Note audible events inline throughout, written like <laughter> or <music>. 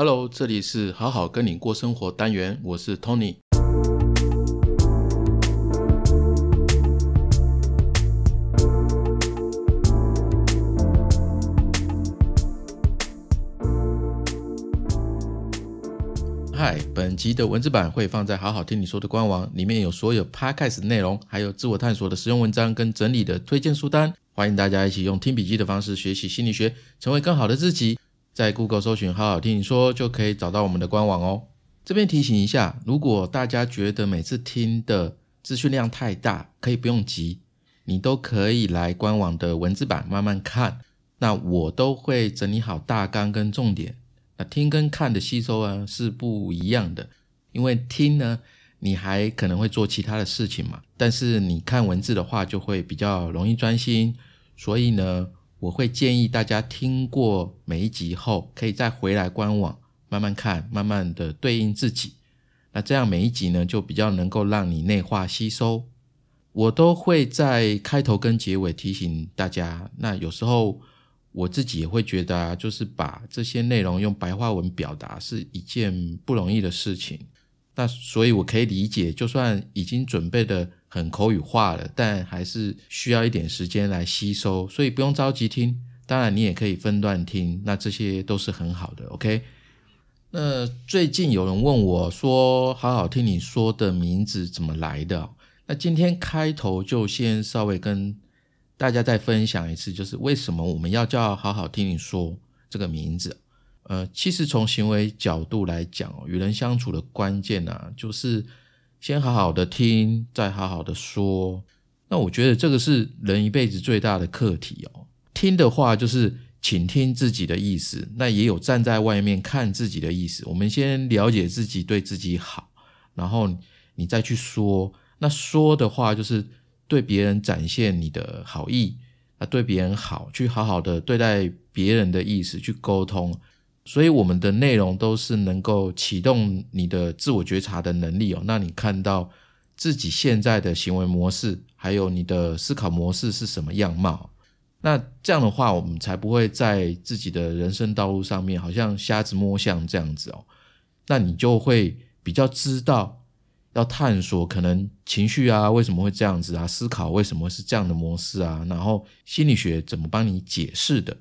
Hello，这里是好好跟你过生活单元，我是 Tony。嗨，本集的文字版会放在好好听你说的官网，里面有所有 Podcast 内容，还有自我探索的实用文章跟整理的推荐书单，欢迎大家一起用听笔记的方式学习心理学，成为更好的自己。在 Google 搜寻“好好听你说”就可以找到我们的官网哦。这边提醒一下，如果大家觉得每次听的资讯量太大，可以不用急，你都可以来官网的文字版慢慢看。那我都会整理好大纲跟重点。那听跟看的吸收啊是不一样的，因为听呢，你还可能会做其他的事情嘛，但是你看文字的话就会比较容易专心，所以呢。我会建议大家听过每一集后，可以再回来官网慢慢看，慢慢的对应自己。那这样每一集呢，就比较能够让你内化吸收。我都会在开头跟结尾提醒大家。那有时候我自己也会觉得啊，就是把这些内容用白话文表达是一件不容易的事情。那所以我可以理解，就算已经准备的。很口语化了，但还是需要一点时间来吸收，所以不用着急听。当然，你也可以分段听，那这些都是很好的。OK，那最近有人问我说：“好好听你说的名字怎么来的？”那今天开头就先稍微跟大家再分享一次，就是为什么我们要叫“好好听你说”这个名字。呃，其实从行为角度来讲，与人相处的关键呢，就是。先好好的听，再好好的说。那我觉得这个是人一辈子最大的课题哦。听的话就是倾听自己的意思，那也有站在外面看自己的意思。我们先了解自己，对自己好，然后你再去说。那说的话就是对别人展现你的好意，啊，对别人好，去好好的对待别人的意思，去沟通。所以我们的内容都是能够启动你的自我觉察的能力哦。那你看到自己现在的行为模式，还有你的思考模式是什么样貌？那这样的话，我们才不会在自己的人生道路上面好像瞎子摸象这样子哦。那你就会比较知道要探索可能情绪啊为什么会这样子啊，思考为什么是这样的模式啊，然后心理学怎么帮你解释的。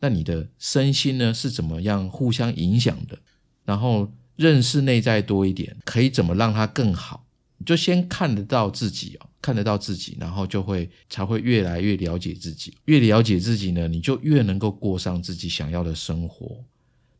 那你的身心呢是怎么样互相影响的？然后认识内在多一点，可以怎么让它更好？就先看得到自己哦，看得到自己，然后就会才会越来越了解自己。越了解自己呢，你就越能够过上自己想要的生活，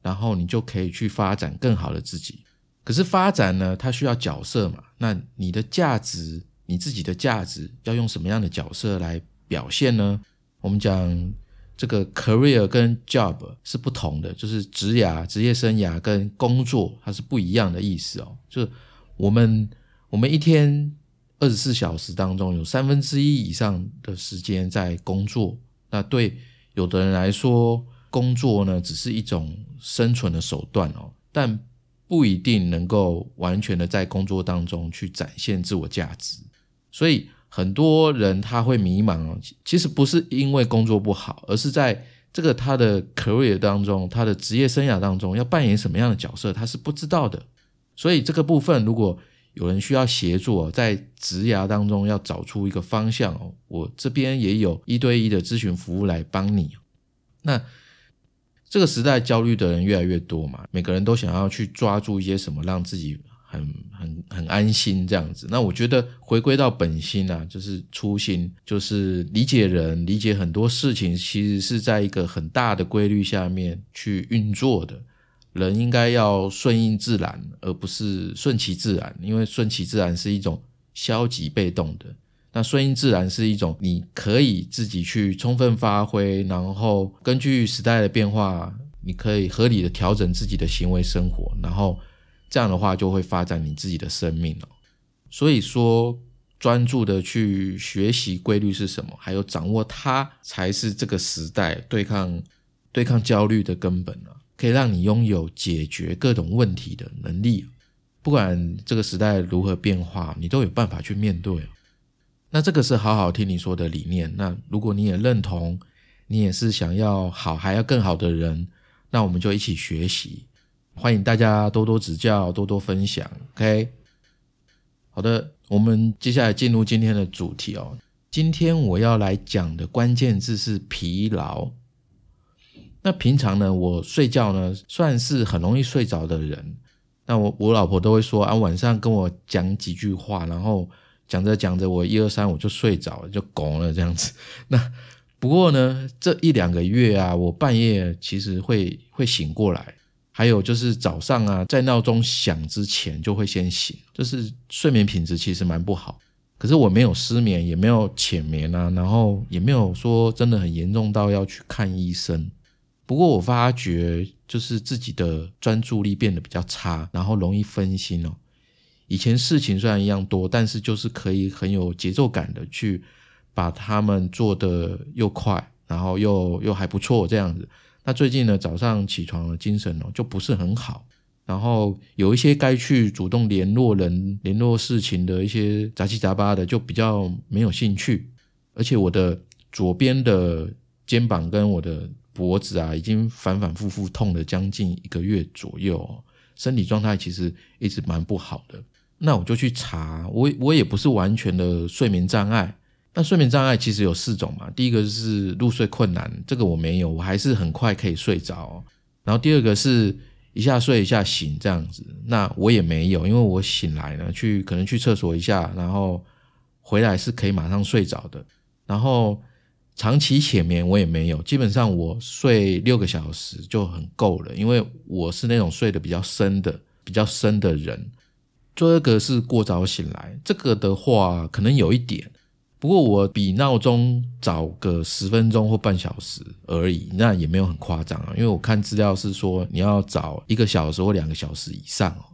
然后你就可以去发展更好的自己。可是发展呢，它需要角色嘛？那你的价值，你自己的价值要用什么样的角色来表现呢？我们讲。这个 career 跟 job 是不同的，就是职涯、职业生涯跟工作它是不一样的意思哦。就是我们我们一天二十四小时当中有三分之一以上的时间在工作，那对有的人来说，工作呢只是一种生存的手段哦，但不一定能够完全的在工作当中去展现自我价值，所以。很多人他会迷茫哦，其实不是因为工作不好，而是在这个他的 career 当中，他的职业生涯当中要扮演什么样的角色，他是不知道的。所以这个部分，如果有人需要协助，在职涯当中要找出一个方向哦，我这边也有一对一的咨询服务来帮你。那这个时代焦虑的人越来越多嘛，每个人都想要去抓住一些什么，让自己。很很很安心这样子，那我觉得回归到本心啊，就是初心，就是理解人，理解很多事情，其实是在一个很大的规律下面去运作的。人应该要顺应自然，而不是顺其自然，因为顺其自然是一种消极被动的。那顺应自然是一种你可以自己去充分发挥，然后根据时代的变化，你可以合理的调整自己的行为生活，然后。这样的话，就会发展你自己的生命了。所以说，专注的去学习规律是什么，还有掌握它，才是这个时代对抗对抗焦虑的根本啊！可以让你拥有解决各种问题的能力。不管这个时代如何变化，你都有办法去面对。那这个是好好听你说的理念。那如果你也认同，你也是想要好还要更好的人，那我们就一起学习。欢迎大家多多指教，多多分享。OK，好的，我们接下来进入今天的主题哦。今天我要来讲的关键字是疲劳。那平常呢，我睡觉呢算是很容易睡着的人。那我我老婆都会说啊，晚上跟我讲几句话，然后讲着讲着，我一二三我就睡着了，就拱了这样子。<laughs> 那不过呢，这一两个月啊，我半夜其实会会醒过来，还有就是早上啊，在闹钟响之前就会先醒，就是睡眠品质其实蛮不好。可是我没有失眠，也没有浅眠啊，然后也没有说真的很严重到要去看医生。不过我发觉就是自己的专注力变得比较差，然后容易分心哦。以前事情虽然一样多，但是就是可以很有节奏感的去。把他们做的又快，然后又又还不错这样子。那最近呢，早上起床的精神哦就不是很好，然后有一些该去主动联络人、联络事情的一些杂七杂八的，就比较没有兴趣。而且我的左边的肩膀跟我的脖子啊，已经反反复复痛了将近一个月左右，身体状态其实一直蛮不好的。那我就去查，我我也不是完全的睡眠障碍。那睡眠障碍其实有四种嘛，第一个是入睡困难，这个我没有，我还是很快可以睡着。然后第二个是一下睡一下醒这样子，那我也没有，因为我醒来呢，去可能去厕所一下，然后回来是可以马上睡着的。然后长期浅眠我也没有，基本上我睡六个小时就很够了，因为我是那种睡得比较深的、比较深的人。第二个是过早醒来，这个的话可能有一点。不过我比闹钟早个十分钟或半小时而已，那也没有很夸张啊。因为我看资料是说你要早一个小时或两个小时以上哦。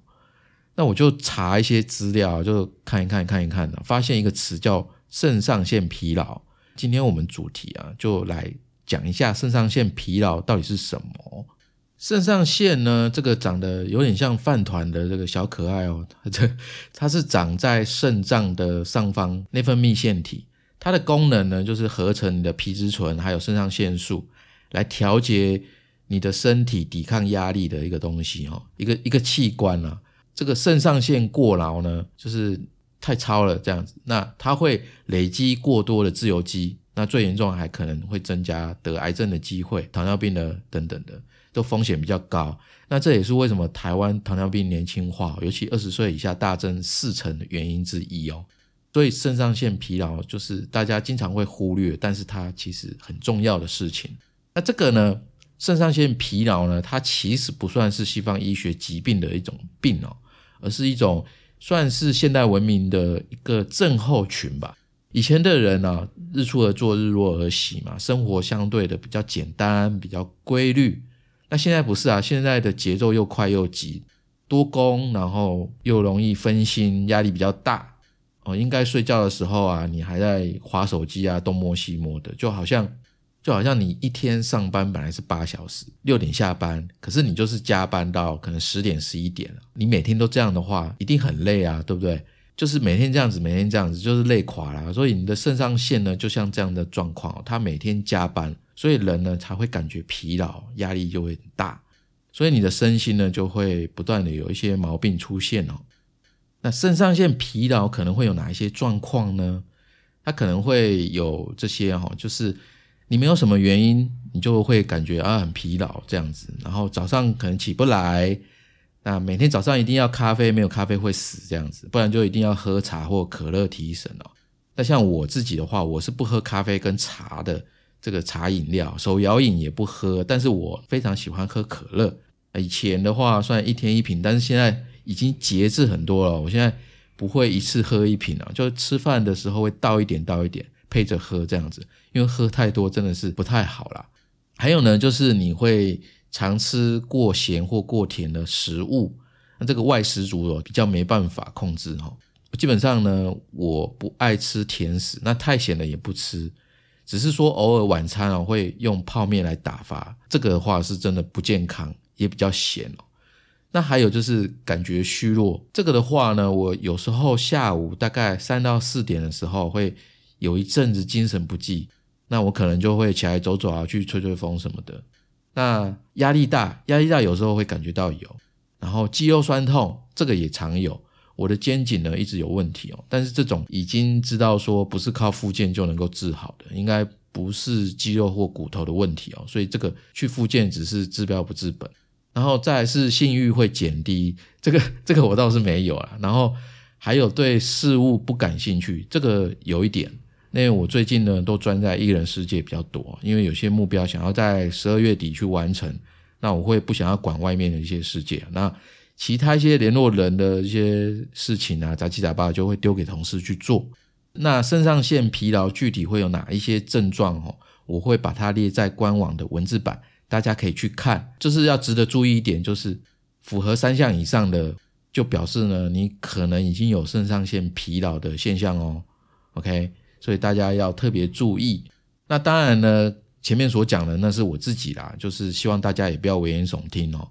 那我就查一些资料，就看一看看一看的，发现一个词叫肾上腺疲劳。今天我们主题啊，就来讲一下肾上腺疲劳到底是什么。肾上腺呢，这个长得有点像饭团的这个小可爱哦，<laughs> 这它是长在肾脏的上方内分泌腺体，它的功能呢就是合成你的皮质醇还有肾上腺素，来调节你的身体抵抗压力的一个东西哦，一个一个器官啊。这个肾上腺过劳呢，就是太超了这样子，那它会累积过多的自由基，那最严重还可能会增加得癌症的机会、糖尿病的等等的。都风险比较高，那这也是为什么台湾糖尿病年轻化，尤其二十岁以下大增四成的原因之一哦。所以肾上腺疲劳就是大家经常会忽略，但是它其实很重要的事情。那这个呢，肾上腺疲劳呢，它其实不算是西方医学疾病的一种病哦，而是一种算是现代文明的一个症候群吧。以前的人呢，日出而作，日落而息嘛，生活相对的比较简单，比较规律。那现在不是啊，现在的节奏又快又急，多工，然后又容易分心，压力比较大哦。应该睡觉的时候啊，你还在划手机啊，东摸西摸的，就好像就好像你一天上班本来是八小时，六点下班，可是你就是加班到可能十点十一点了。你每天都这样的话，一定很累啊，对不对？就是每天这样子，每天这样子，就是累垮了。所以你的肾上腺呢，就像这样的状况，它每天加班。所以人呢才会感觉疲劳，压力就会很大，所以你的身心呢就会不断的有一些毛病出现哦。那肾上腺疲劳可能会有哪一些状况呢？它可能会有这些哈，就是你没有什么原因，你就会感觉啊很疲劳这样子，然后早上可能起不来，那每天早上一定要咖啡，没有咖啡会死这样子，不然就一定要喝茶或可乐提神哦。那像我自己的话，我是不喝咖啡跟茶的。这个茶饮料手摇饮也不喝，但是我非常喜欢喝可乐。以前的话算一天一瓶，但是现在已经节制很多了。我现在不会一次喝一瓶了，就吃饭的时候会倒一点倒一点配着喝这样子，因为喝太多真的是不太好啦。还有呢，就是你会常吃过咸或过甜的食物，那这个外食族哦比较没办法控制哈。基本上呢，我不爱吃甜食，那太咸的也不吃。只是说偶尔晚餐哦会用泡面来打发，这个的话是真的不健康，也比较咸哦。那还有就是感觉虚弱，这个的话呢，我有时候下午大概三到四点的时候会有一阵子精神不济，那我可能就会起来走走啊，去吹吹风什么的。那压力大，压力大有时候会感觉到有，然后肌肉酸痛，这个也常有。我的肩颈呢一直有问题哦，但是这种已经知道说不是靠复健就能够治好的，应该不是肌肉或骨头的问题哦，所以这个去复健只是治标不治本。然后再是性欲会减低，这个这个我倒是没有啊。然后还有对事物不感兴趣，这个有一点。因为我最近呢都专在艺人世界比较多，因为有些目标想要在十二月底去完成，那我会不想要管外面的一些世界。那其他一些联络人的一些事情啊，杂七杂八就会丢给同事去做。那肾上腺疲劳具体会有哪一些症状？哦，我会把它列在官网的文字版，大家可以去看。就是要值得注意一点，就是符合三项以上的，就表示呢，你可能已经有肾上腺疲劳的现象哦。OK，所以大家要特别注意。那当然呢，前面所讲的那是我自己啦，就是希望大家也不要危言耸听哦。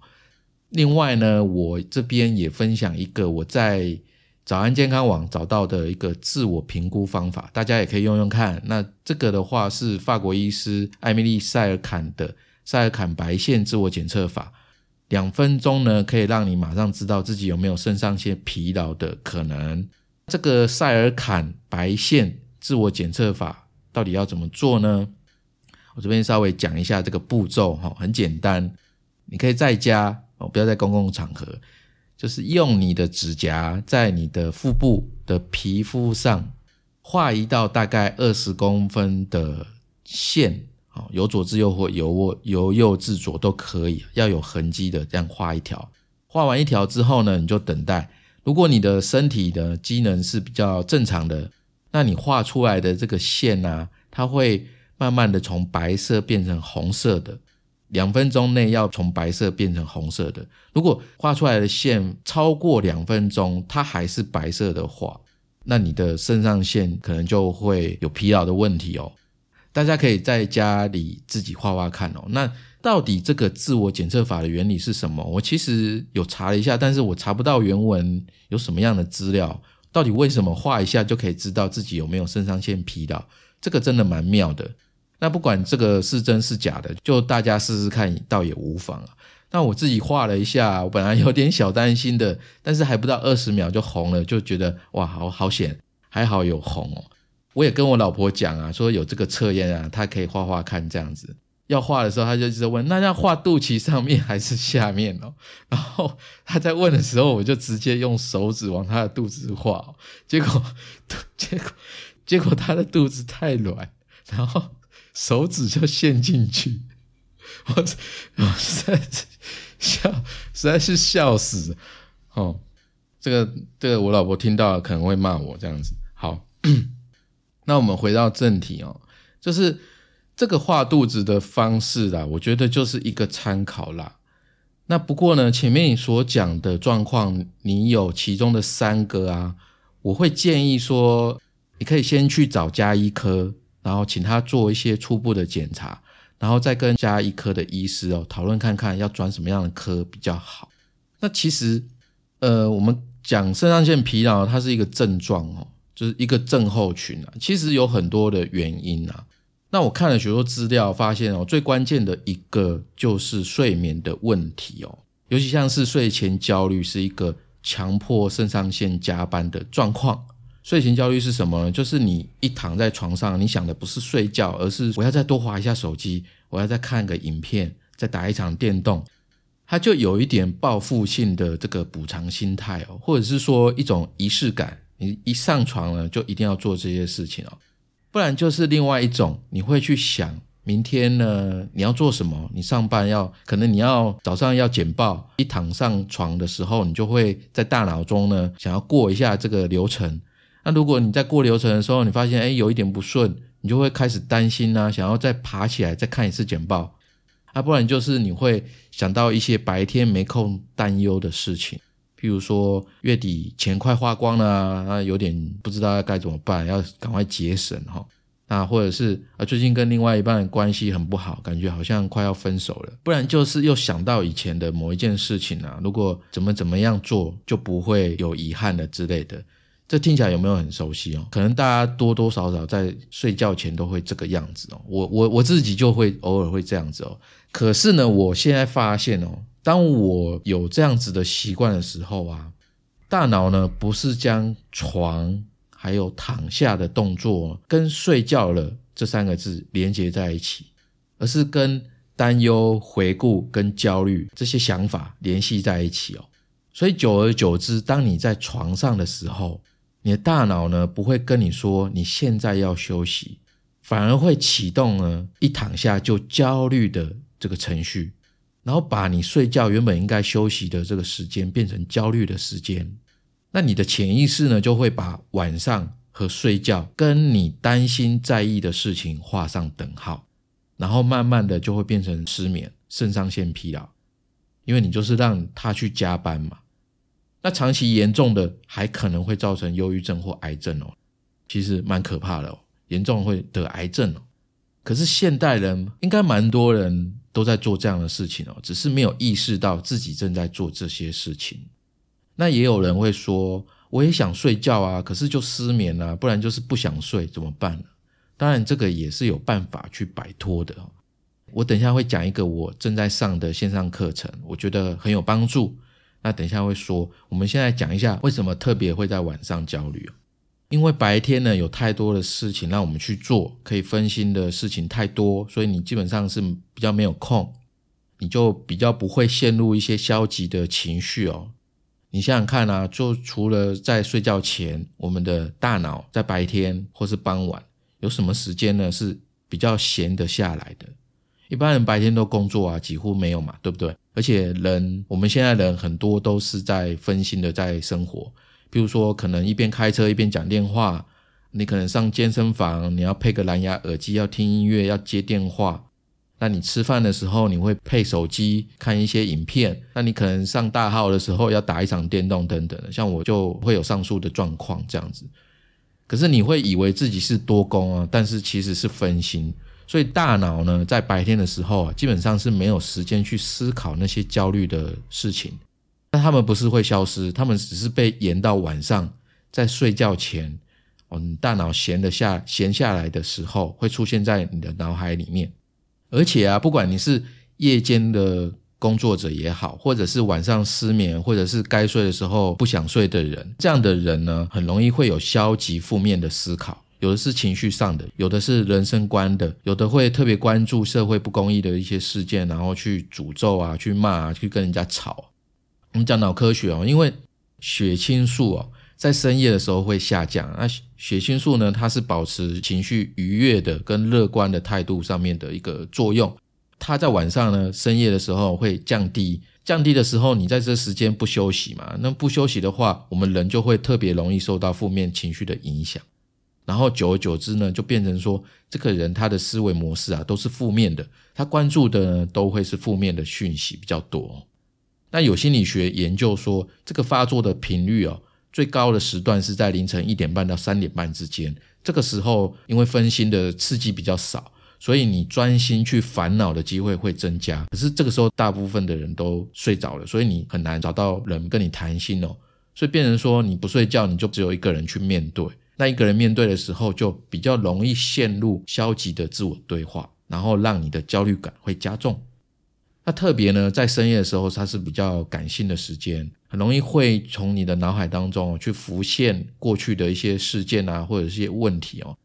另外呢，我这边也分享一个我在早安健康网找到的一个自我评估方法，大家也可以用用看。那这个的话是法国医师艾米丽塞尔坎的塞尔坎白线自我检测法，两分钟呢可以让你马上知道自己有没有肾上腺疲劳的可能。这个塞尔坎白线自我检测法到底要怎么做呢？我这边稍微讲一下这个步骤哈，很简单，你可以在家。哦不要在公共场合，就是用你的指甲在你的腹部的皮肤上画一道大概二十公分的线，哦，由左至右或由由右至左都可以，要有痕迹的这样画一条。画完一条之后呢，你就等待。如果你的身体的机能是比较正常的，那你画出来的这个线呢，它会慢慢的从白色变成红色的。两分钟内要从白色变成红色的，如果画出来的线超过两分钟，它还是白色的话，那你的肾上腺可能就会有疲劳的问题哦。大家可以在家里自己画画看哦。那到底这个自我检测法的原理是什么？我其实有查了一下，但是我查不到原文有什么样的资料。到底为什么画一下就可以知道自己有没有肾上腺疲劳？这个真的蛮妙的。那不管这个是真是假的，就大家试试看，倒也无妨啊。那我自己画了一下，我本来有点小担心的，但是还不到二十秒就红了，就觉得哇，好好险，还好有红哦。我也跟我老婆讲啊，说有这个测验啊，她可以画画看这样子。要画的时候，她就一直问，那要画肚脐上面还是下面哦？然后她在问的时候，我就直接用手指往她的肚子画，结果 <laughs> 结果结果她的肚子太软，然后。手指就陷进去，<laughs> 我 <laughs> 我实在是笑，实在是笑死哦！这个这个，我老婆听到了可能会骂我这样子。好，<clears throat> 那我们回到正题哦，就是这个画肚子的方式啦，我觉得就是一个参考啦。那不过呢，前面你所讲的状况，你有其中的三个啊，我会建议说，你可以先去找加医科。然后请他做一些初步的检查，然后再跟加医科的医师哦讨论看看要转什么样的科比较好。那其实，呃，我们讲肾上腺疲劳，它是一个症状哦，就是一个症候群啊。其实有很多的原因啊。那我看了许多资料，发现哦，最关键的一个就是睡眠的问题哦，尤其像是睡前焦虑，是一个强迫肾上腺加班的状况。睡前焦虑是什么呢？就是你一躺在床上，你想的不是睡觉，而是我要再多划一下手机，我要再看个影片，再打一场电动，它就有一点报复性的这个补偿心态哦，或者是说一种仪式感，你一上床了就一定要做这些事情哦，不然就是另外一种，你会去想明天呢你要做什么，你上班要可能你要早上要简报，一躺上床的时候，你就会在大脑中呢想要过一下这个流程。那如果你在过流程的时候，你发现哎有一点不顺，你就会开始担心呐，想要再爬起来再看一次简报，啊，不然就是你会想到一些白天没空担忧的事情，譬如说月底钱快花光了啊，有点不知道该怎么办，要赶快节省哈，那或者是啊最近跟另外一半关系很不好，感觉好像快要分手了，不然就是又想到以前的某一件事情啊，如果怎么怎么样做就不会有遗憾了之类的。这听起来有没有很熟悉哦？可能大家多多少少在睡觉前都会这个样子哦。我我我自己就会偶尔会这样子哦。可是呢，我现在发现哦，当我有这样子的习惯的时候啊，大脑呢不是将床还有躺下的动作跟睡觉了这三个字连接在一起，而是跟担忧、回顾跟焦虑这些想法联系在一起哦。所以久而久之，当你在床上的时候，你的大脑呢不会跟你说你现在要休息，反而会启动呢一躺下就焦虑的这个程序，然后把你睡觉原本应该休息的这个时间变成焦虑的时间。那你的潜意识呢就会把晚上和睡觉跟你担心在意的事情画上等号，然后慢慢的就会变成失眠、肾上腺疲劳，因为你就是让他去加班嘛。那长期严重的还可能会造成忧郁症或癌症哦，其实蛮可怕的哦，严重会得癌症哦。可是现代人应该蛮多人都在做这样的事情哦，只是没有意识到自己正在做这些事情。那也有人会说，我也想睡觉啊，可是就失眠啊，不然就是不想睡，怎么办呢？当然这个也是有办法去摆脱的。我等一下会讲一个我正在上的线上课程，我觉得很有帮助。那等一下会说，我们现在讲一下为什么特别会在晚上焦虑因为白天呢有太多的事情让我们去做，可以分心的事情太多，所以你基本上是比较没有空，你就比较不会陷入一些消极的情绪哦。你想想看啊，就除了在睡觉前，我们的大脑在白天或是傍晚有什么时间呢是比较闲得下来的？一般人白天都工作啊，几乎没有嘛，对不对？而且人，我们现在人很多都是在分心的在生活，比如说可能一边开车一边讲电话，你可能上健身房，你要配个蓝牙耳机，要听音乐，要接电话。那你吃饭的时候，你会配手机看一些影片。那你可能上大号的时候要打一场电动等等，像我就会有上述的状况这样子。可是你会以为自己是多工啊，但是其实是分心。所以大脑呢，在白天的时候啊，基本上是没有时间去思考那些焦虑的事情。那他们不是会消失，他们只是被延到晚上，在睡觉前，哦，你大脑闲得下闲下来的时候，会出现在你的脑海里面。而且啊，不管你是夜间的工作者也好，或者是晚上失眠，或者是该睡的时候不想睡的人，这样的人呢，很容易会有消极负面的思考。有的是情绪上的，有的是人生观的，有的会特别关注社会不公义的一些事件，然后去诅咒啊，去骂啊，去跟人家吵。我们讲脑科学哦，因为血清素哦，在深夜的时候会下降。那血清素呢，它是保持情绪愉悦的跟乐观的态度上面的一个作用。它在晚上呢，深夜的时候会降低，降低的时候，你在这时间不休息嘛？那不休息的话，我们人就会特别容易受到负面情绪的影响。然后久而久之呢，就变成说，这个人他的思维模式啊都是负面的，他关注的呢都会是负面的讯息比较多。那有心理学研究说，这个发作的频率哦，最高的时段是在凌晨一点半到三点半之间。这个时候，因为分心的刺激比较少，所以你专心去烦恼的机会会增加。可是这个时候，大部分的人都睡着了，所以你很难找到人跟你谈心哦。所以变成说，你不睡觉，你就只有一个人去面对。那一个人面对的时候，就比较容易陷入消极的自我对话，然后让你的焦虑感会加重。那特别呢，在深夜的时候，它是比较感性的时间，很容易会从你的脑海当中去浮现过去的一些事件啊，或者一些问题哦。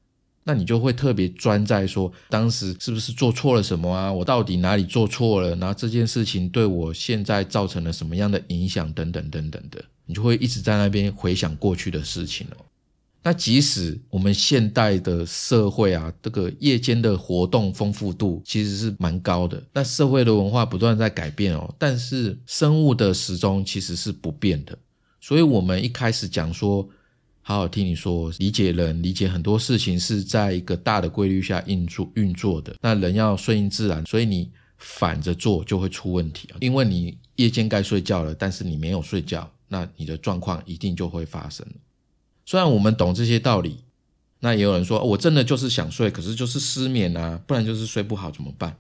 那你就会特别专在说，当时是不是做错了什么啊？我到底哪里做错了？然后这件事情对我现在造成了什么样的影响？等等等等的，你就会一直在那边回想过去的事情哦。那即使我们现代的社会啊，这个夜间的活动丰富度其实是蛮高的。那社会的文化不断在改变哦，但是生物的时钟其实是不变的。所以，我们一开始讲说，好好听你说，理解人，理解很多事情是在一个大的规律下运作运作的。那人要顺应自然，所以你反着做就会出问题啊。因为你夜间该睡觉了，但是你没有睡觉，那你的状况一定就会发生了。虽然我们懂这些道理，那也有人说，我真的就是想睡，可是就是失眠啊，不然就是睡不好，怎么办？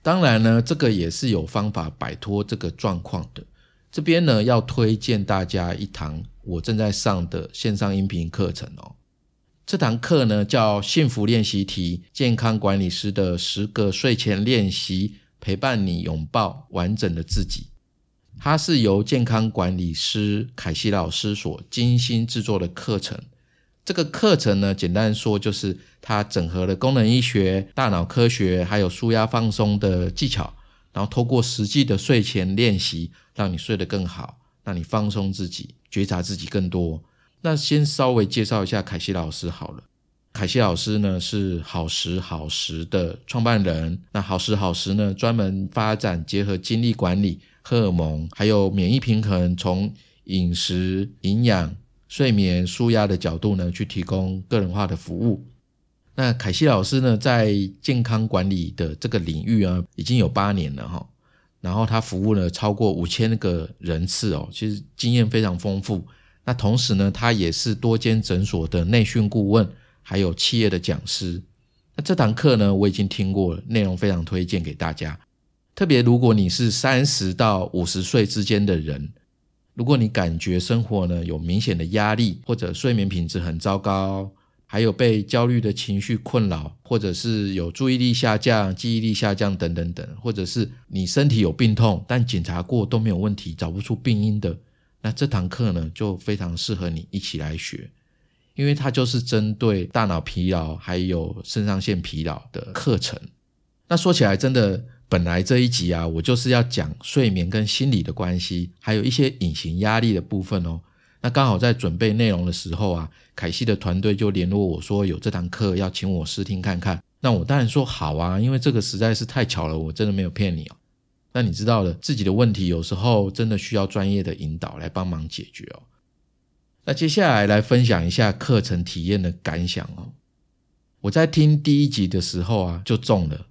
当然呢，这个也是有方法摆脱这个状况的。这边呢，要推荐大家一堂我正在上的线上音频课程哦。这堂课呢叫《幸福练习题：健康管理师的十个睡前练习》，陪伴你拥抱完整的自己。它是由健康管理师凯西老师所精心制作的课程。这个课程呢，简单说就是它整合了功能医学、大脑科学，还有舒压放松的技巧，然后透过实际的睡前练习，让你睡得更好，让你放松自己，觉察自己更多。那先稍微介绍一下凯西老师好了。凯西老师呢是好时好时的创办人。那好时好时呢专门发展结合精力管理、荷尔蒙还有免疫平衡，从饮食、营养、睡眠、舒压的角度呢去提供个人化的服务。那凯西老师呢在健康管理的这个领域啊已经有八年了哈，然后他服务了超过五千个人次哦，其实经验非常丰富。那同时呢，他也是多间诊所的内训顾问，还有企业的讲师。那这堂课呢，我已经听过了，内容非常推荐给大家。特别如果你是三十到五十岁之间的人，如果你感觉生活呢有明显的压力，或者睡眠品质很糟糕，还有被焦虑的情绪困扰，或者是有注意力下降、记忆力下降等等等，或者是你身体有病痛，但检查过都没有问题，找不出病因的。那这堂课呢，就非常适合你一起来学，因为它就是针对大脑疲劳还有肾上腺疲劳的课程。那说起来，真的本来这一集啊，我就是要讲睡眠跟心理的关系，还有一些隐形压力的部分哦。那刚好在准备内容的时候啊，凯西的团队就联络我说有这堂课要请我试听看看。那我当然说好啊，因为这个实在是太巧了，我真的没有骗你哦。那你知道了，自己的问题有时候真的需要专业的引导来帮忙解决哦。那接下来来分享一下课程体验的感想哦。我在听第一集的时候啊，就中了，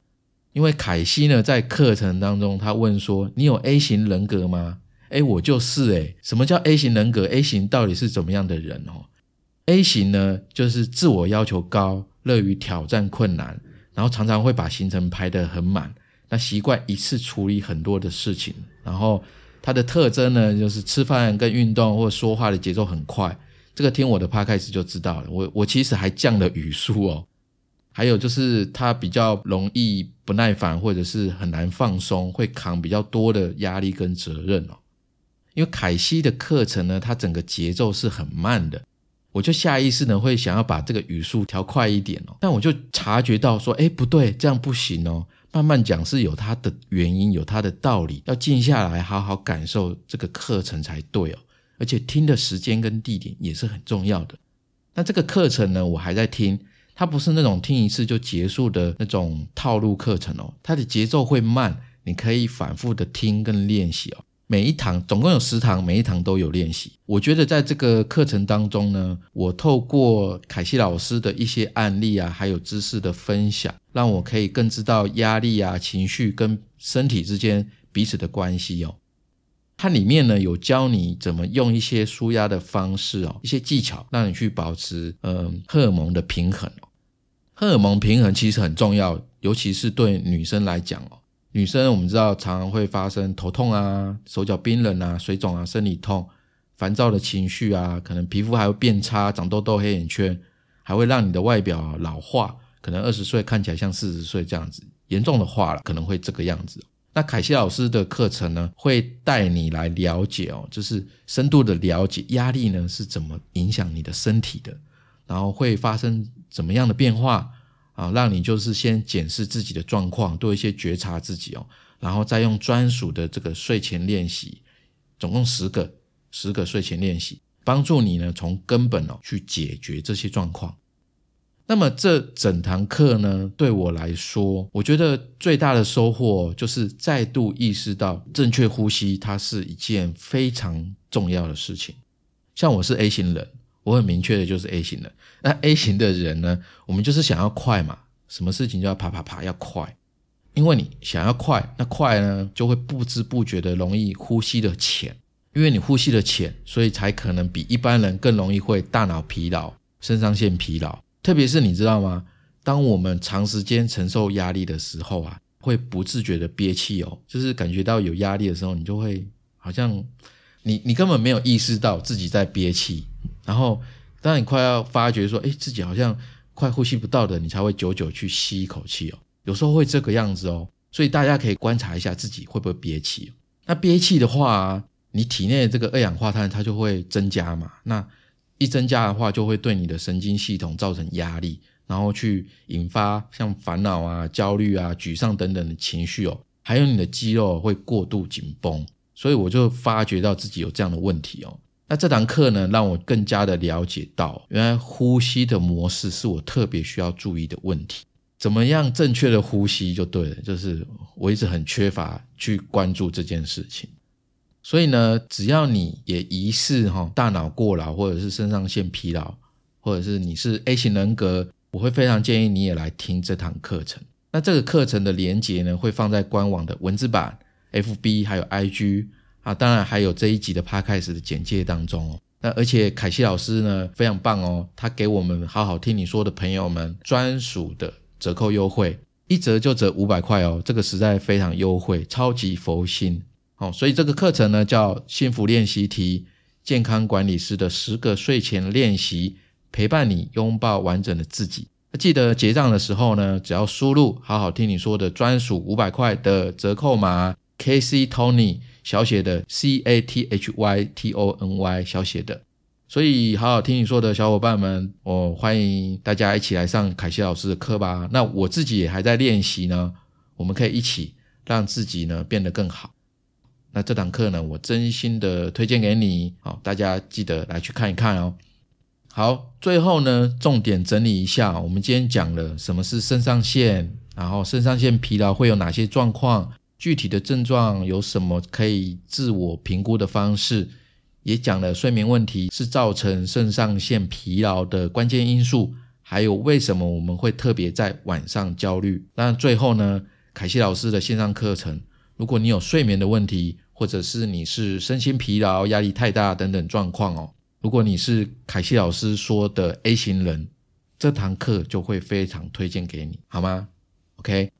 因为凯西呢在课程当中，他问说：“你有 A 型人格吗？”哎，我就是哎。什么叫 A 型人格？A 型到底是怎么样的人哦？A 型呢，就是自我要求高，乐于挑战困难，然后常常会把行程排得很满。那习惯一次处理很多的事情，然后它的特征呢，就是吃饭跟运动或说话的节奏很快。这个听我的 p 开始就知道了。我我其实还降了语速哦。还有就是他比较容易不耐烦，或者是很难放松，会扛比较多的压力跟责任哦。因为凯西的课程呢，它整个节奏是很慢的，我就下意识呢会想要把这个语速调快一点哦。但我就察觉到说，哎，不对，这样不行哦。慢慢讲是有它的原因，有它的道理，要静下来好好感受这个课程才对哦。而且听的时间跟地点也是很重要的。那这个课程呢，我还在听，它不是那种听一次就结束的那种套路课程哦，它的节奏会慢，你可以反复的听跟练习哦。每一堂总共有十堂，每一堂都有练习。我觉得在这个课程当中呢，我透过凯西老师的一些案例啊，还有知识的分享，让我可以更知道压力啊、情绪跟身体之间彼此的关系哦。它里面呢有教你怎么用一些舒压的方式哦，一些技巧，让你去保持嗯荷尔蒙的平衡哦。荷尔蒙平衡其实很重要，尤其是对女生来讲哦。女生我们知道常常会发生头痛啊、手脚冰冷啊、水肿啊、生理痛、烦躁的情绪啊，可能皮肤还会变差、长痘痘、黑眼圈，还会让你的外表老化，可能二十岁看起来像四十岁这样子。严重的话了，可能会这个样子。那凯西老师的课程呢，会带你来了解哦，就是深度的了解压力呢是怎么影响你的身体的，然后会发生怎么样的变化。啊，让你就是先检视自己的状况，多一些觉察自己哦，然后再用专属的这个睡前练习，总共十个十个睡前练习，帮助你呢从根本哦去解决这些状况。那么这整堂课呢，对我来说，我觉得最大的收获就是再度意识到正确呼吸，它是一件非常重要的事情。像我是 A 型人。我很明确的就是 A 型的，那 A 型的人呢，我们就是想要快嘛，什么事情就要啪啪啪要快，因为你想要快，那快呢就会不知不觉的容易呼吸的浅，因为你呼吸的浅，所以才可能比一般人更容易会大脑疲劳、肾上腺疲劳。特别是你知道吗？当我们长时间承受压力的时候啊，会不自觉的憋气哦，就是感觉到有压力的时候，你就会好像你你根本没有意识到自己在憋气，然后当你快要发觉说，哎，自己好像快呼吸不到的，你才会久久去吸一口气哦。有时候会这个样子哦，所以大家可以观察一下自己会不会憋气。那憋气的话，你体内这个二氧化碳它就会增加嘛。那一增加的话，就会对你的神经系统造成压力，然后去引发像烦恼啊、焦虑啊、沮丧等等的情绪哦。还有你的肌肉会过度紧绷，所以我就发觉到自己有这样的问题哦。那这堂课呢，让我更加的了解到，原来呼吸的模式是我特别需要注意的问题。怎么样正确的呼吸就对了，就是我一直很缺乏去关注这件事情。所以呢，只要你也疑似哈大脑过劳，或者是肾上腺疲劳，或者是你是 A 型人格，我会非常建议你也来听这堂课程。那这个课程的连接呢，会放在官网的文字版、FB 还有 IG 啊，当然还有这一集的 Podcast 的简介当中哦。那而且凯西老师呢非常棒哦，他给我们好好听你说的朋友们专属的。折扣优惠，一折就折五百块哦，这个实在非常优惠，超级佛心哦。所以这个课程呢叫幸福练习题，健康管理师的十个睡前练习，陪伴你拥抱完整的自己。记得结账的时候呢，只要输入好好听你说的专属五百块的折扣码，K C Tony 小写的 C A T H Y T O N Y 小写的。所以，好好听你说的小伙伴们，我欢迎大家一起来上凯西老师的课吧。那我自己也还在练习呢，我们可以一起让自己呢变得更好。那这堂课呢，我真心的推荐给你，好，大家记得来去看一看哦。好，最后呢，重点整理一下，我们今天讲了什么是肾上腺，然后肾上腺疲劳会有哪些状况，具体的症状有什么可以自我评估的方式。也讲了睡眠问题是造成肾上腺疲劳的关键因素，还有为什么我们会特别在晚上焦虑。那最后呢，凯西老师的线上课程，如果你有睡眠的问题，或者是你是身心疲劳、压力太大等等状况哦，如果你是凯西老师说的 A 型人，这堂课就会非常推荐给你，好吗？OK，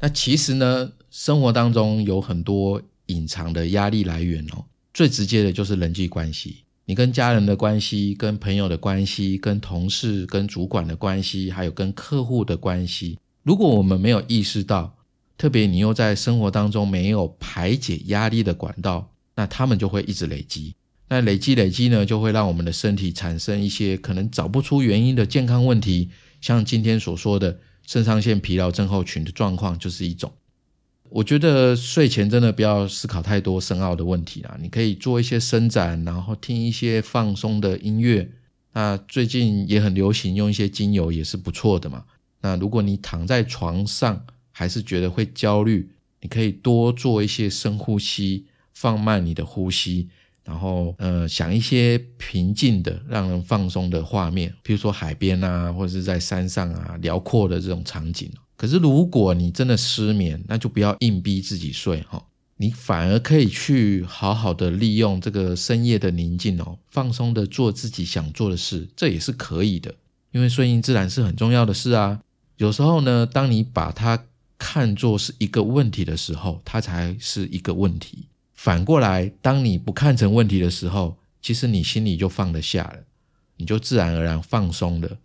那其实呢，生活当中有很多隐藏的压力来源哦。最直接的就是人际关系，你跟家人的关系、跟朋友的关系、跟同事、跟主管的关系，还有跟客户的关系。如果我们没有意识到，特别你又在生活当中没有排解压力的管道，那他们就会一直累积。那累积累积呢，就会让我们的身体产生一些可能找不出原因的健康问题，像今天所说的肾上腺疲劳症候群的状况就是一种。我觉得睡前真的不要思考太多深奥的问题啦，你可以做一些伸展，然后听一些放松的音乐。那最近也很流行用一些精油，也是不错的嘛。那如果你躺在床上还是觉得会焦虑，你可以多做一些深呼吸，放慢你的呼吸，然后呃想一些平静的、让人放松的画面，比如说海边啊，或者是在山上啊，辽阔的这种场景。可是，如果你真的失眠，那就不要硬逼自己睡哈。你反而可以去好好的利用这个深夜的宁静哦，放松的做自己想做的事，这也是可以的。因为顺应自然是很重要的事啊。有时候呢，当你把它看作是一个问题的时候，它才是一个问题。反过来，当你不看成问题的时候，其实你心里就放得下了，你就自然而然放松了。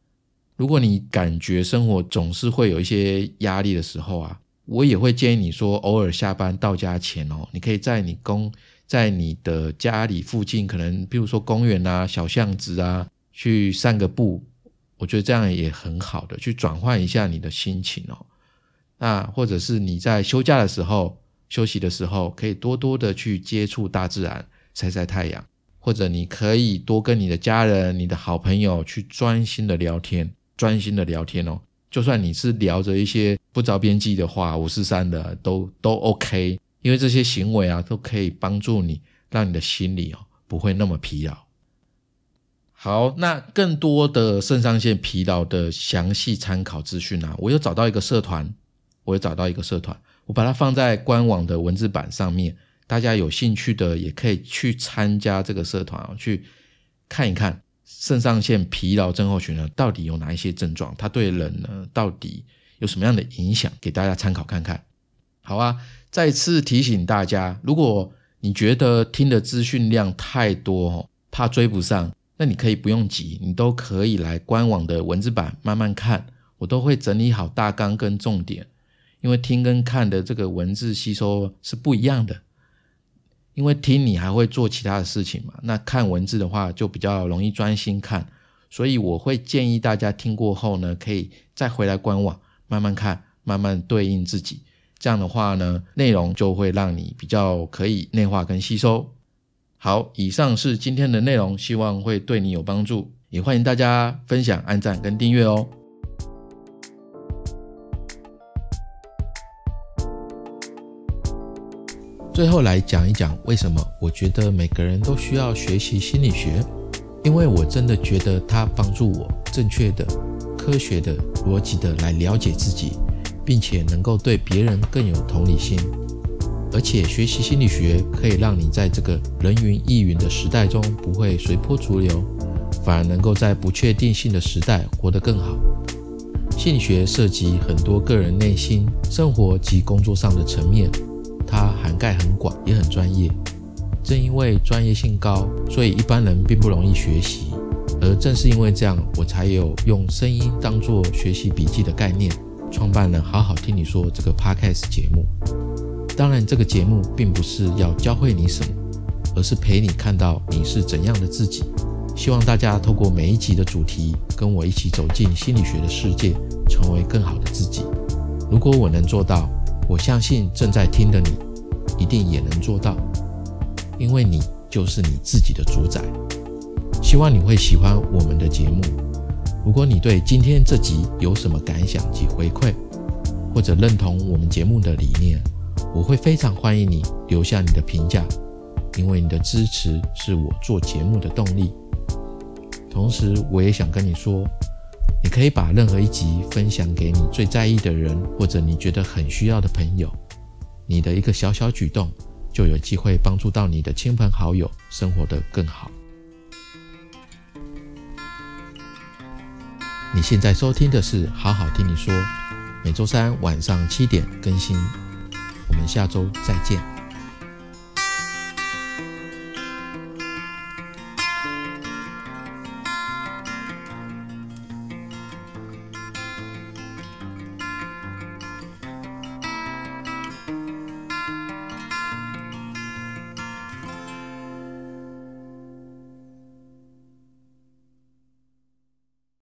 如果你感觉生活总是会有一些压力的时候啊，我也会建议你说，偶尔下班到家前哦，你可以在你公在你的家里附近，可能比如说公园啊、小巷子啊，去散个步，我觉得这样也很好的，去转换一下你的心情哦。那或者是你在休假的时候、休息的时候，可以多多的去接触大自然，晒晒太阳，或者你可以多跟你的家人、你的好朋友去专心的聊天。专心的聊天哦，就算你是聊着一些不着边际的话，五四三的都都 OK，因为这些行为啊都可以帮助你，让你的心里哦不会那么疲劳。好，那更多的肾上腺疲劳的详细参考资讯啊，我有找到一个社团，我有找到一个社团，我把它放在官网的文字版上面，大家有兴趣的也可以去参加这个社团啊，去看一看。肾上腺疲劳症候群呢，到底有哪一些症状？它对人呢，到底有什么样的影响？给大家参考看看。好啊，再次提醒大家，如果你觉得听的资讯量太多哦，怕追不上，那你可以不用急，你都可以来官网的文字版慢慢看，我都会整理好大纲跟重点。因为听跟看的这个文字吸收是不一样的，因为听你还会做其他的事情嘛，那看文字的话就比较容易专心看，所以我会建议大家听过后呢，可以再回来官网慢慢看，慢慢对应自己。这样的话呢，内容就会让你比较可以内化跟吸收。好，以上是今天的内容，希望会对你有帮助，也欢迎大家分享、按赞跟订阅哦。最后来讲一讲为什么我觉得每个人都需要学习心理学，因为我真的觉得它帮助我正确的、科学的、逻辑的来了解自己。并且能够对别人更有同理心，而且学习心理学可以让你在这个人云亦云的时代中不会随波逐流，反而能够在不确定性的时代活得更好。心理学涉及很多个人内心、生活及工作上的层面，它涵盖很广，也很专业。正因为专业性高，所以一般人并不容易学习。而正是因为这样，我才有用声音当做学习笔记的概念。创办人好好听你说这个 podcast 节目，当然这个节目并不是要教会你什么，而是陪你看到你是怎样的自己。希望大家透过每一集的主题，跟我一起走进心理学的世界，成为更好的自己。如果我能做到，我相信正在听的你一定也能做到，因为你就是你自己的主宰。希望你会喜欢我们的节目。如果你对今天这集有什么感想及回馈，或者认同我们节目的理念，我会非常欢迎你留下你的评价，因为你的支持是我做节目的动力。同时，我也想跟你说，你可以把任何一集分享给你最在意的人，或者你觉得很需要的朋友。你的一个小小举动，就有机会帮助到你的亲朋好友生活得更好。你现在收听的是《好好听你说》，每周三晚上七点更新。我们下周再见。